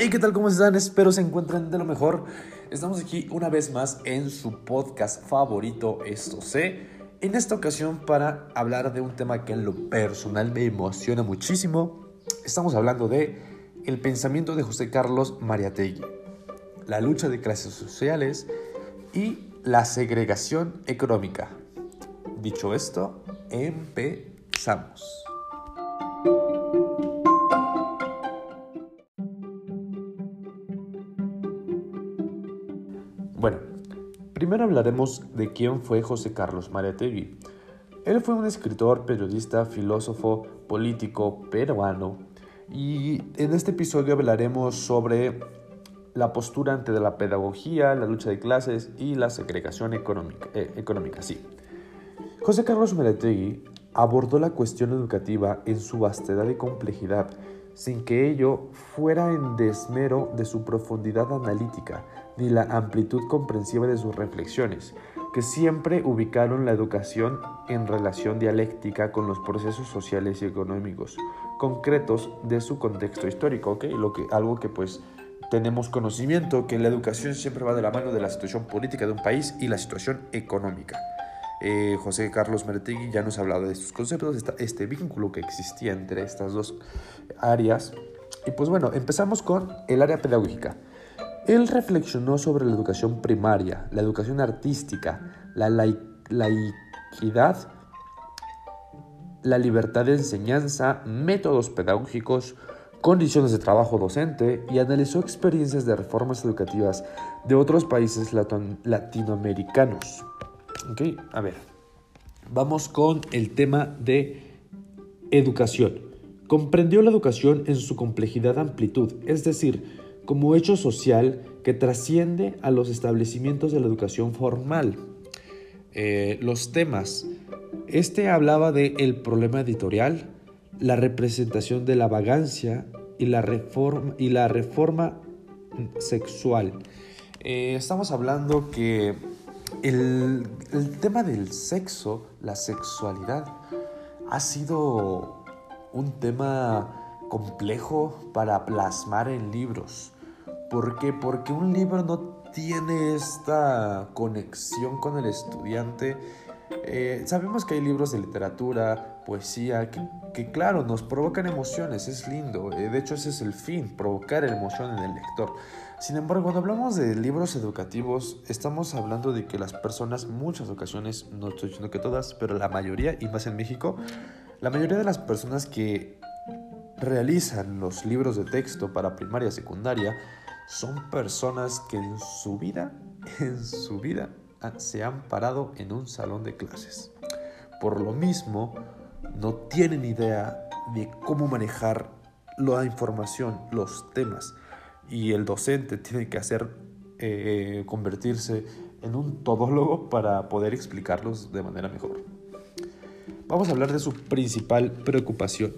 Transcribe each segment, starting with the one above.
Hey, ¿qué tal? ¿Cómo están? Espero se encuentren de lo mejor. Estamos aquí una vez más en su podcast favorito, Esto sé. En esta ocasión para hablar de un tema que en lo personal me emociona muchísimo. Estamos hablando de el pensamiento de José Carlos Mariategui, la lucha de clases sociales y la segregación económica. Dicho esto, empezamos. Primero hablaremos de quién fue José Carlos Mariategui. Él fue un escritor, periodista, filósofo, político peruano y en este episodio hablaremos sobre la postura ante la pedagogía, la lucha de clases y la segregación económica. Eh. José Carlos Mariategui abordó la cuestión educativa en su vastedad y complejidad, sin que ello fuera en desmero de su profundidad analítica ni la amplitud comprensiva de sus reflexiones, que siempre ubicaron la educación en relación dialéctica con los procesos sociales y económicos concretos de su contexto histórico, ¿okay? Lo que, algo que pues tenemos conocimiento, que la educación siempre va de la mano de la situación política de un país y la situación económica. Eh, José Carlos Meretegui ya nos ha hablado de estos conceptos, este vínculo que existía entre estas dos áreas. Y pues bueno, empezamos con el área pedagógica. Él reflexionó sobre la educación primaria, la educación artística, la laicidad, la libertad de enseñanza, métodos pedagógicos, condiciones de trabajo docente y analizó experiencias de reformas educativas de otros países latinoamericanos. A ver, vamos con el tema de educación. Comprendió la educación en su complejidad amplitud, es decir, como hecho social que trasciende a los establecimientos de la educación formal. Eh, los temas. Este hablaba de el problema editorial, la representación de la vagancia y la reforma, y la reforma sexual. Eh, estamos hablando que el, el tema del sexo, la sexualidad, ha sido un tema complejo para plasmar en libros. ¿Por qué? Porque un libro no tiene esta conexión con el estudiante. Eh, sabemos que hay libros de literatura, poesía, que, claro, nos provocan emociones, es lindo. Eh, de hecho, ese es el fin, provocar emoción en el lector. Sin embargo, cuando hablamos de libros educativos, estamos hablando de que las personas, muchas ocasiones, no estoy diciendo que todas, pero la mayoría, y más en México, la mayoría de las personas que realizan los libros de texto para primaria y secundaria, son personas que en su vida, en su vida, se han parado en un salón de clases. Por lo mismo, no tienen idea de cómo manejar la información, los temas. Y el docente tiene que hacer, eh, convertirse en un todólogo para poder explicarlos de manera mejor. Vamos a hablar de su principal preocupación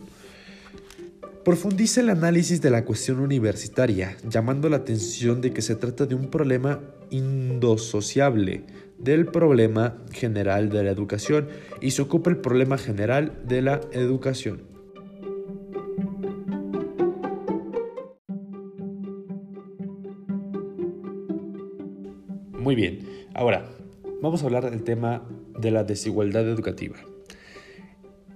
Profundiza el análisis de la cuestión universitaria, llamando la atención de que se trata de un problema indosociable del problema general de la educación y se ocupa el problema general de la educación. Muy bien, ahora vamos a hablar del tema de la desigualdad educativa.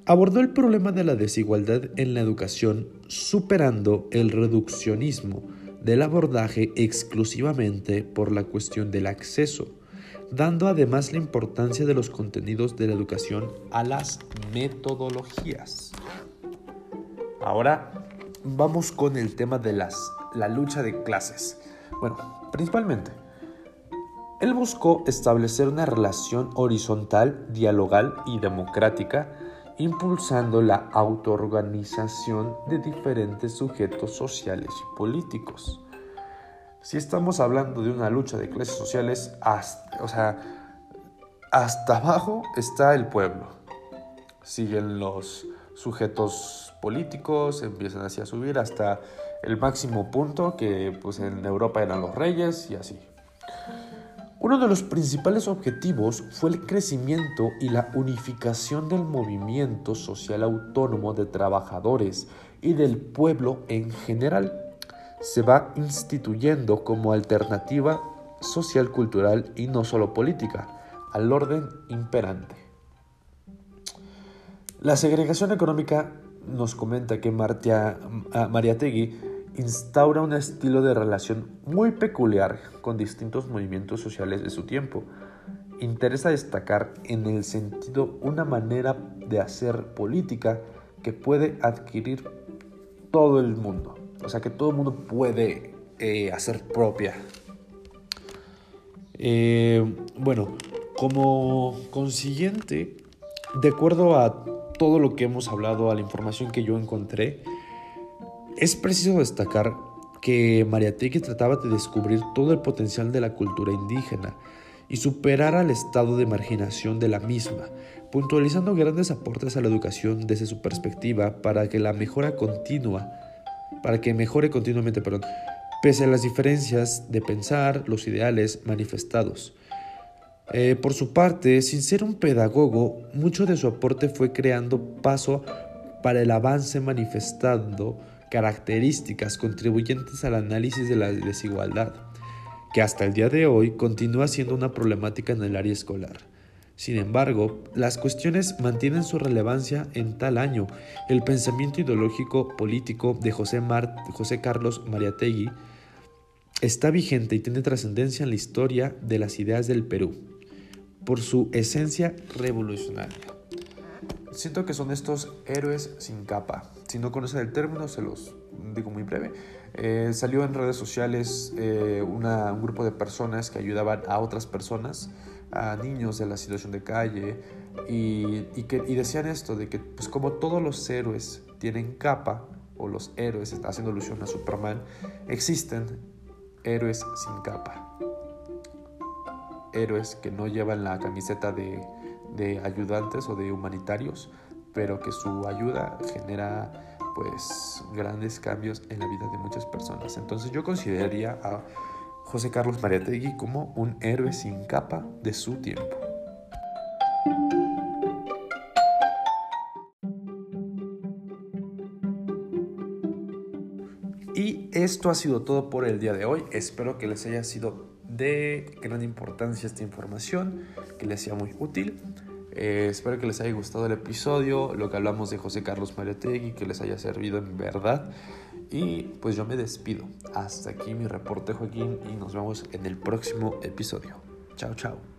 Abordó el problema de la desigualdad en la educación superando el reduccionismo del abordaje exclusivamente por la cuestión del acceso, dando además la importancia de los contenidos de la educación a las metodologías. Ahora vamos con el tema de las, la lucha de clases. Bueno, principalmente, él buscó establecer una relación horizontal, dialogal y democrática impulsando la autoorganización de diferentes sujetos sociales y políticos. Si estamos hablando de una lucha de clases sociales, hasta, o sea, hasta abajo está el pueblo. Siguen los sujetos políticos, empiezan así a subir hasta el máximo punto que pues en Europa eran los reyes y así. Uno de los principales objetivos fue el crecimiento y la unificación del movimiento social autónomo de trabajadores y del pueblo en general. se va instituyendo como alternativa social, cultural y no solo política al orden imperante. La segregación económica nos comenta que Martia, Mariategui instaura un estilo de relación muy peculiar con distintos movimientos sociales de su tiempo. Interesa destacar en el sentido una manera de hacer política que puede adquirir todo el mundo. O sea, que todo el mundo puede eh, hacer propia. Eh, bueno, como consiguiente, de acuerdo a todo lo que hemos hablado, a la información que yo encontré, es preciso destacar que Mariategui trataba de descubrir todo el potencial de la cultura indígena y superar al estado de marginación de la misma, puntualizando grandes aportes a la educación desde su perspectiva para que la mejora continua, para que mejore continuamente, pese a las diferencias de pensar, los ideales manifestados. Eh, por su parte, sin ser un pedagogo, mucho de su aporte fue creando paso para el avance manifestando características contribuyentes al análisis de la desigualdad, que hasta el día de hoy continúa siendo una problemática en el área escolar. Sin embargo, las cuestiones mantienen su relevancia en tal año. El pensamiento ideológico político de José, José Carlos Mariategui está vigente y tiene trascendencia en la historia de las ideas del Perú por su esencia revolucionaria. Siento que son estos héroes sin capa. Si no conocen el término, se los digo muy breve. Eh, salió en redes sociales eh, un grupo de personas que ayudaban a otras personas, a niños de la situación de calle, y, que, y decían esto, de que pues como todos los héroes tienen capa, o los héroes, haciendo alusión a Superman, existen héroes sin capa héroes que no llevan la camiseta de, ayudantes o de humanitarios, pero que su ayuda genera pues grandes cambios en la vida de muchas personas. Entonces yo consideraría a José Carlos Mariategui como un héroe sin capa de su tiempo. Y esto ha sido todo por el día de hoy. Espero que les haya sido de gran importancia esta información, que les sea muy útil. Eh, espero que les haya gustado el episodio, lo que hablamos de José Carlos Mariategui, que les haya servido en verdad. Y pues yo me despido. Hasta aquí mi reporte, Joaquín, y nos vemos en el próximo episodio. Chao, chao.